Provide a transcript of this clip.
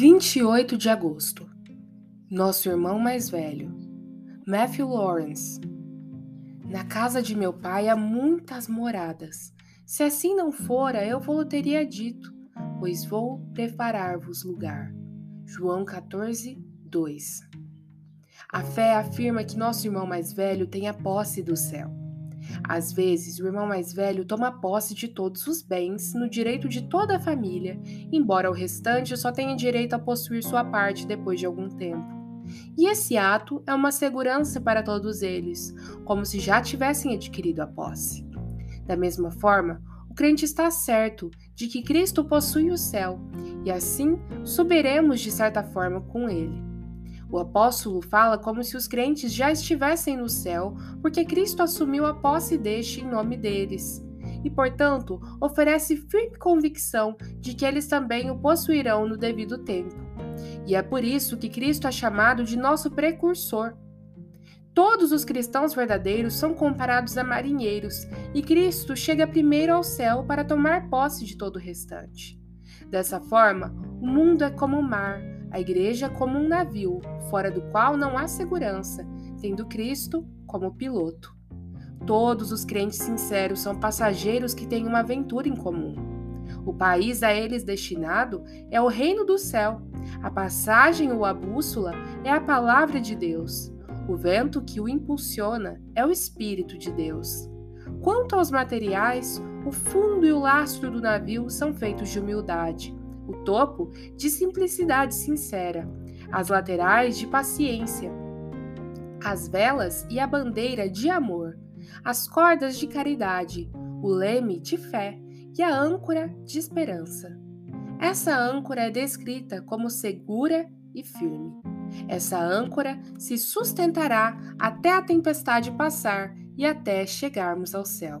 28 de agosto. Nosso irmão mais velho, Matthew Lawrence. Na casa de meu pai há muitas moradas. Se assim não fora, eu vou teria dito, pois vou preparar-vos lugar. João 14, 2. A fé afirma que nosso irmão mais velho tem a posse do céu. Às vezes, o irmão mais velho toma posse de todos os bens, no direito de toda a família, embora o restante só tenha direito a possuir sua parte depois de algum tempo. E esse ato é uma segurança para todos eles, como se já tivessem adquirido a posse. Da mesma forma, o crente está certo de que Cristo possui o céu, e assim subiremos de certa forma com ele. O apóstolo fala como se os crentes já estivessem no céu, porque Cristo assumiu a posse deste em nome deles. E, portanto, oferece firme convicção de que eles também o possuirão no devido tempo. E é por isso que Cristo é chamado de nosso precursor. Todos os cristãos verdadeiros são comparados a marinheiros, e Cristo chega primeiro ao céu para tomar posse de todo o restante. Dessa forma, o mundo é como o mar, a igreja como um navio, fora do qual não há segurança, tendo Cristo como piloto. Todos os crentes sinceros são passageiros que têm uma aventura em comum. O país a eles destinado é o reino do céu. A passagem ou a bússola é a palavra de Deus. O vento que o impulsiona é o Espírito de Deus. Quanto aos materiais, o fundo e o lastro do navio são feitos de humildade o topo de simplicidade sincera, as laterais de paciência, as velas e a bandeira de amor, as cordas de caridade, o leme de fé e a âncora de esperança. Essa âncora é descrita como segura e firme. Essa âncora se sustentará até a tempestade passar e até chegarmos ao céu.